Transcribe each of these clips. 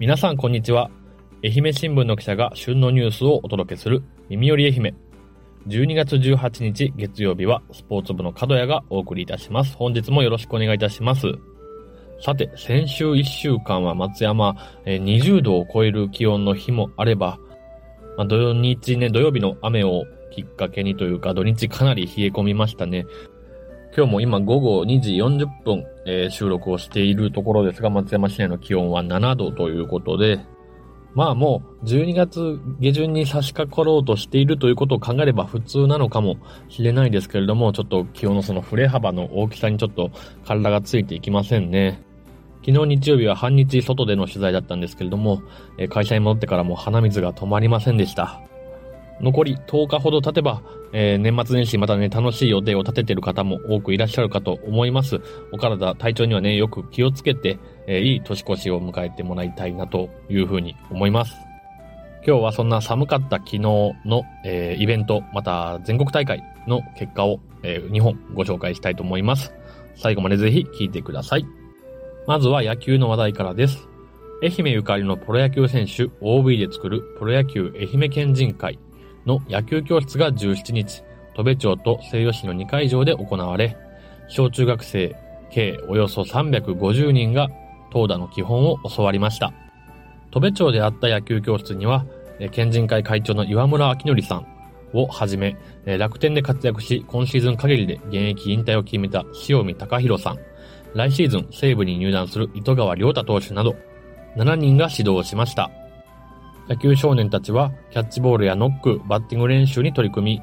皆さんこんにちは。愛媛新聞の記者が旬のニュースをお届けする耳より愛媛。12月18日月曜日はスポーツ部の角谷がお送りいたします。本日もよろしくお願いいたします。さて、先週1週間は松山、20度を超える気温の日もあれば、まあ、土日ね、土曜日の雨をきっかけにというか、土日かなり冷え込みましたね。今日も今午後2時40分、えー、収録をしているところですが、松山市内の気温は7度ということで、まあもう12月下旬に差し掛かろうとしているということを考えれば普通なのかもしれないですけれども、ちょっと気温のその振れ幅の大きさにちょっと体がついていきませんね。昨日日曜日は半日外での取材だったんですけれども、会社に戻ってからも鼻水が止まりませんでした。残り10日ほど経てば、えー、年末年始またね、楽しい予定を立てている方も多くいらっしゃるかと思います。お体、体調にはね、よく気をつけて、えー、いい年越しを迎えてもらいたいなというふうに思います。今日はそんな寒かった昨日の、えー、イベント、また全国大会の結果を、え、2本ご紹介したいと思います。最後までぜひ聞いてください。まずは野球の話題からです。愛媛ゆかりのプロ野球選手 OB で作るプロ野球愛媛県人会の野球教室が17日、戸部町と西予市の2会場で行われ、小中学生計およそ350人が投打の基本を教わりました。戸部町であった野球教室には、県人会会長の岩村明則さんをはじめ、楽天で活躍し、今シーズン限りで現役引退を決めた塩見隆弘さん、来シーズン西武に入団する糸川良太投手など、7人が指導しました。野球少年たちはキャッチボールやノック、バッティング練習に取り組み、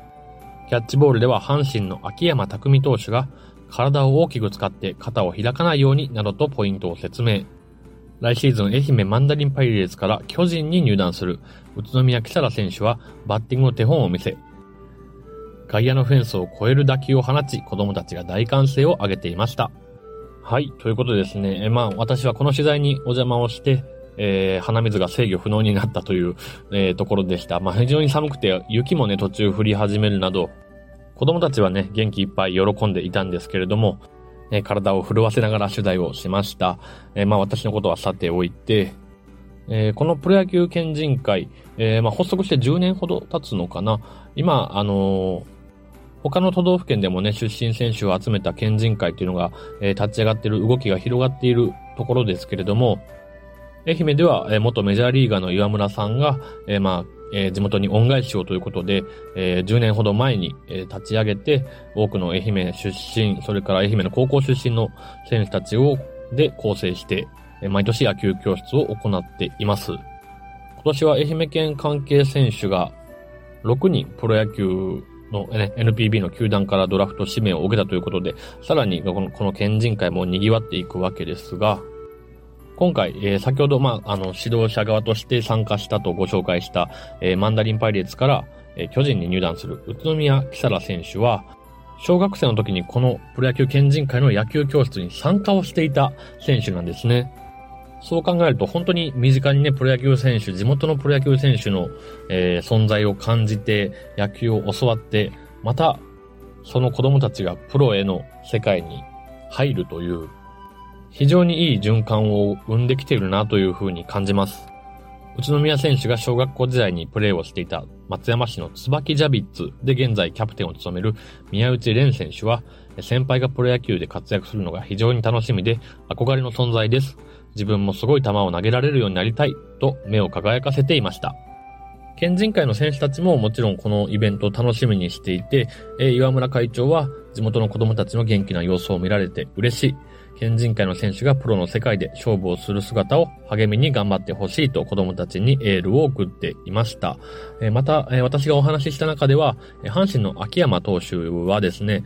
キャッチボールでは阪神の秋山匠投手が体を大きく使って肩を開かないようになどとポイントを説明。来シーズン愛媛マンダリンパイレーツから巨人に入団する宇都宮木更選手はバッティングの手本を見せ、外野のフェンスを越える打球を放ち子供たちが大歓声を上げていました。はい、ということでですね、えまあ私はこの取材にお邪魔をして、えー、鼻水が制御不能になったという、えー、ところでした。まあ、非常に寒くて、雪もね、途中降り始めるなど、子供たちはね、元気いっぱい喜んでいたんですけれども、えー、体を震わせながら取材をしました。えー、まあ、私のことはさておいて、えー、このプロ野球県人会、えー、まあ、発足して10年ほど経つのかな。今、あのー、他の都道府県でもね、出身選手を集めた県人会というのが、えー、立ち上がっている動きが広がっているところですけれども、愛媛では、え元メジャーリーガーの岩村さんが、えまあ、え地元に恩返しをということで、え10年ほど前に、え立ち上げて、多くの愛媛出身、それから愛媛の高校出身の選手たちを、で構成して、え毎年野球教室を行っています。今年は愛媛県関係選手が6人プロ野球の、ね、NPB の球団からドラフト指名を受けたということで、さらにこのこの県人会も賑わっていくわけですが、今回、えー、先ほど、まあ、あの、指導者側として参加したとご紹介した、えー、マンダリンパイレーツから、えー、巨人に入団する宇都宮木更選手は、小学生の時にこのプロ野球県人会の野球教室に参加をしていた選手なんですね。そう考えると本当に身近にね、プロ野球選手、地元のプロ野球選手の、えー、存在を感じて、野球を教わって、また、その子供たちがプロへの世界に入るという非常にいい循環を生んできているなというふうに感じます。宇都宮選手が小学校時代にプレーをしていた松山市の椿ジャビッツで現在キャプテンを務める宮内蓮選手は、先輩がプロ野球で活躍するのが非常に楽しみで憧れの存在です。自分もすごい球を投げられるようになりたいと目を輝かせていました。県人会の選手たちももちろんこのイベントを楽しみにしていて、岩村会長は地元の子供たちの元気な様子を見られて嬉しい。県人会の選手がプロの世界で勝負をする姿を励みに頑張ってほしいと子供たちにエールを送っていました。また、私がお話しした中では、阪神の秋山投手はですね、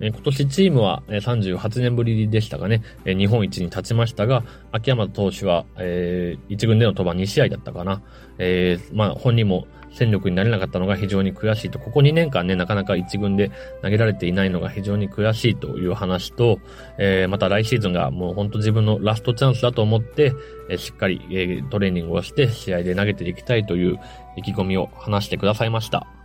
今年チームは38年ぶりでしたがね、日本一に立ちましたが、秋山投手は、えー、1軍での登板2試合だったかな。えー、まあ本人も戦力になれなかったのが非常に悔しいと、ここ2年間ね、なかなか1軍で投げられていないのが非常に悔しいという話と、えー、また来シーズンがもう本当自分のラストチャンスだと思って、えー、しっかり、えー、トレーニングをして試合で投げていきたいという意気込みを話してくださいました。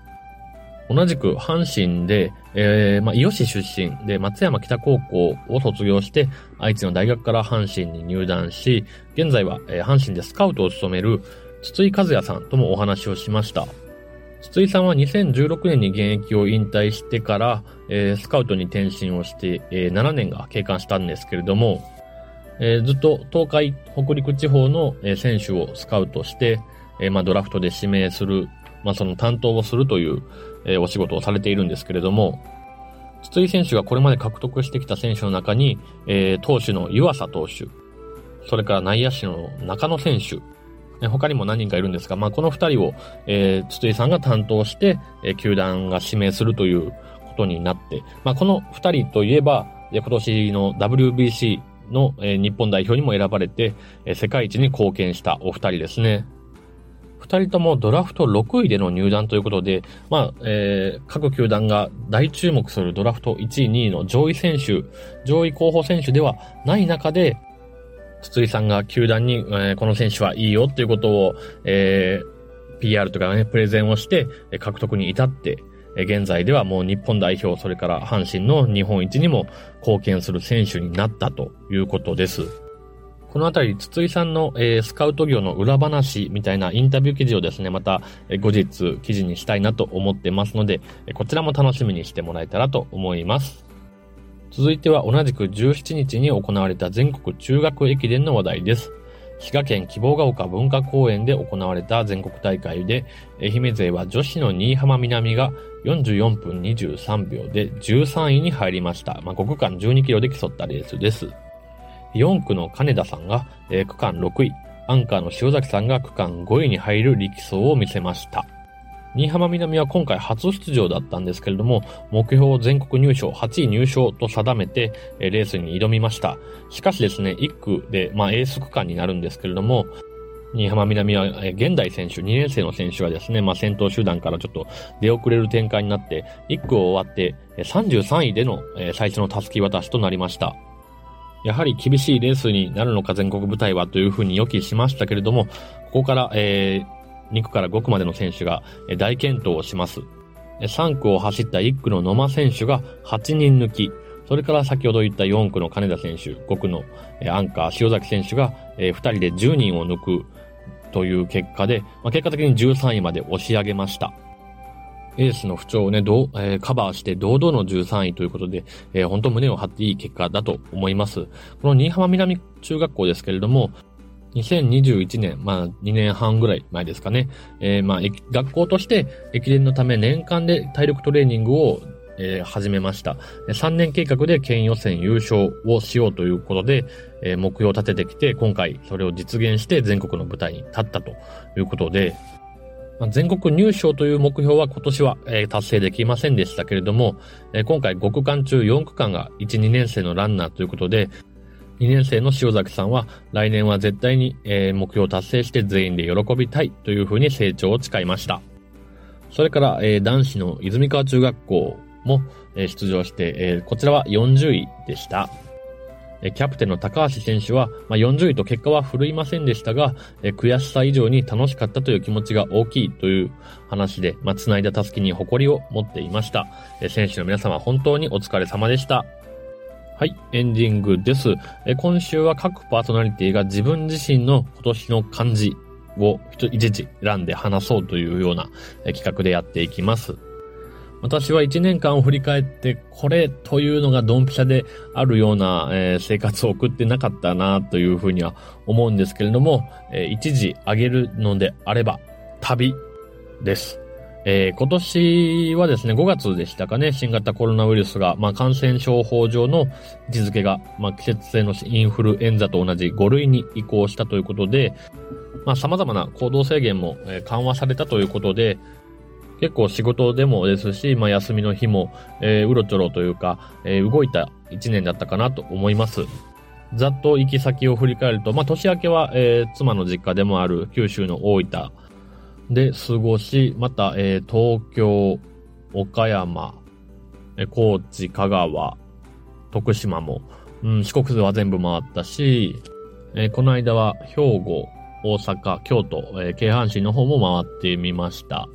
同じく阪神で、えー、まあ、伊予市出身で松山北高校を卒業して、愛知の大学から阪神に入団し、現在は、えー、阪神でスカウトを務める筒井和也さんともお話をしました。筒井さんは2016年に現役を引退してから、えー、スカウトに転身をして、えー、7年が経過したんですけれども、えー、ずっと東海、北陸地方の、選手をスカウトして、えまあ、ドラフトで指名する、まあ、その担当をするという、えお仕事をされているんですけれども、筒井選手がこれまで獲得してきた選手の中に、え投手の湯浅投手、それから内野手の中野選手、他にも何人かいるんですが、まあ、この二人を、えー、筒井さんが担当して、えー、球団が指名するということになって、まあ、この二人といえば、今年の WBC の、えー、日本代表にも選ばれて、えー、世界一に貢献したお二人ですね。二人ともドラフト6位での入団ということで、まあ、えー、各球団が大注目するドラフト1位、2位の上位選手、上位候補選手ではない中で、筒井さんが球団に、えー、この選手はいいよっていうことを、えー、PR とかね、プレゼンをして、獲得に至って、現在ではもう日本代表、それから阪神の日本一にも貢献する選手になったということです。このあたり、筒井さんの、えー、スカウト業の裏話みたいなインタビュー記事をですね、また、えー、後日記事にしたいなと思ってますので、こちらも楽しみにしてもらえたらと思います。続いては同じく17日に行われた全国中学駅伝の話題です。滋賀県希望ヶ丘文化公園で行われた全国大会で、愛媛勢は女子の新居浜南が44分23秒で13位に入りました。まあ、5区間12キロで競ったレースです。4区の金田さんが、えー、区間6位、アンカーの塩崎さんが区間5位に入る力走を見せました。新浜南は今回初出場だったんですけれども、目標を全国入賞、8位入賞と定めて、レースに挑みました。しかしですね、1区で、まあ、エース区間になるんですけれども、新浜南は、現代選手、2年生の選手はですね、まあ、先頭集団からちょっと出遅れる展開になって、1区を終わって、33位での最初の襷渡しとなりました。やはり厳しいレースになるのか全国舞台はというふうに予期しましたけれども、ここから、えー、2区から5区までの選手が大健闘をします。3区を走った1区の野間選手が8人抜き、それから先ほど言った4区の金田選手、5区のアンカー塩崎選手が2人で10人を抜くという結果で、ま結果的に13位まで押し上げました。エースの不調をね、どう、えー、カバーして堂々の13位ということで、えー、本当胸を張っていい結果だと思います。この新居浜南中学校ですけれども、2021年、まあ2年半ぐらい前ですかね。えー、まあ学校として駅伝のため年間で体力トレーニングをえ、始めました。3年計画で県予選優勝をしようということで、え、目標を立ててきて、今回それを実現して全国の舞台に立ったということで、まあ、全国入賞という目標は今年は、えー、達成できませんでしたけれども、えー、今回5区間中4区間が1、2年生のランナーということで、2年生の塩崎さんは来年は絶対に、えー、目標を達成して全員で喜びたいというふうに成長を誓いました。それから、えー、男子の泉川中学校も、えー、出場して、えー、こちらは40位でした。キャプテンの高橋選手は、ま、40位と結果は振るいませんでしたが、え悔しさ以上に楽しかったという気持ちが大きいという話で、まあ、繋いだたすきに誇りを持っていました。え選手の皆様本当にお疲れ様でした。はい、エンディングです。え今週は各パーソナリティが自分自身の今年の漢字を一時選んで話そうというような企画でやっていきます。私は一年間を振り返って、これというのがドンピシャであるような、えー、生活を送ってなかったなというふうには思うんですけれども、えー、一時挙げるのであれば、旅です。えー、今年はですね、5月でしたかね、新型コロナウイルスが、まあ、感染症法上の位置づけが、まあ、季節性のインフルエンザと同じ5類に移行したということで、まあ、様々な行動制限も、緩和されたということで、結構仕事でもですし、まあ、休みの日も、えー、うろちょろというか、えー、動いた1年だったかなと思います。ざっと行き先を振り返ると、まあ、年明けは、えー、妻の実家でもある九州の大分、で過ごし、また、えー、東京、岡山、え高知、香川、徳島も、うん、四国は全部回ったし、えー、この間は兵庫、大阪、京都、えー、京阪神の方も回ってみました。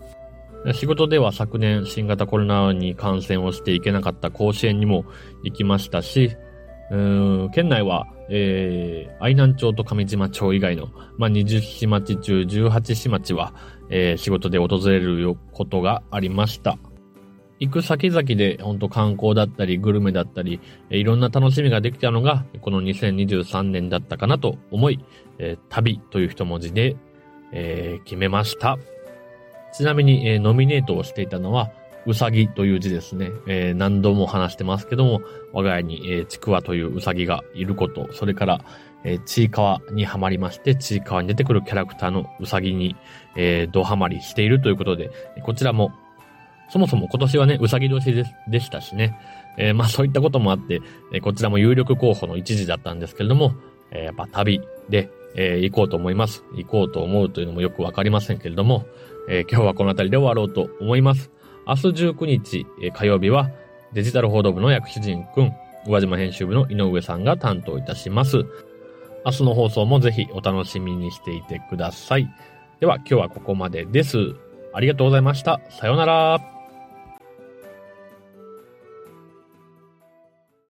仕事では昨年新型コロナに感染をしていけなかった甲子園にも行きましたし、うん県内は、えー、愛南町と上島町以外の、まあ、20市町中18市町は、えー、仕事で訪れることがありました。行く先々で本当観光だったりグルメだったり、いろんな楽しみができたのがこの2023年だったかなと思い、えー、旅という一文字で、えー、決めました。ちなみに、えー、ノミネートをしていたのは、うさぎという字ですね。えー、何度も話してますけども、我が家に、えー、ちくわといううさぎがいること、それから、えー、ちいかわにはまりまして、ちいかわに出てくるキャラクターのうさぎに、えー、ドハマりしているということで、こちらもそもそも今年はね、うさぎ年ででしたしね。えー、まあそういったこともあって、えー、こちらも有力候補の一時だったんですけれども、えー、やっぱ旅で、えー、行こうと思います。行こうと思うというのもよくわかりませんけれども、えー、今日はこの辺りで終わろうと思います。明日19日、えー、火曜日はデジタル報道部の薬師陣くん、宇和島編集部の井上さんが担当いたします。明日の放送もぜひお楽しみにしていてください。では今日はここまでです。ありがとうございました。さようなら。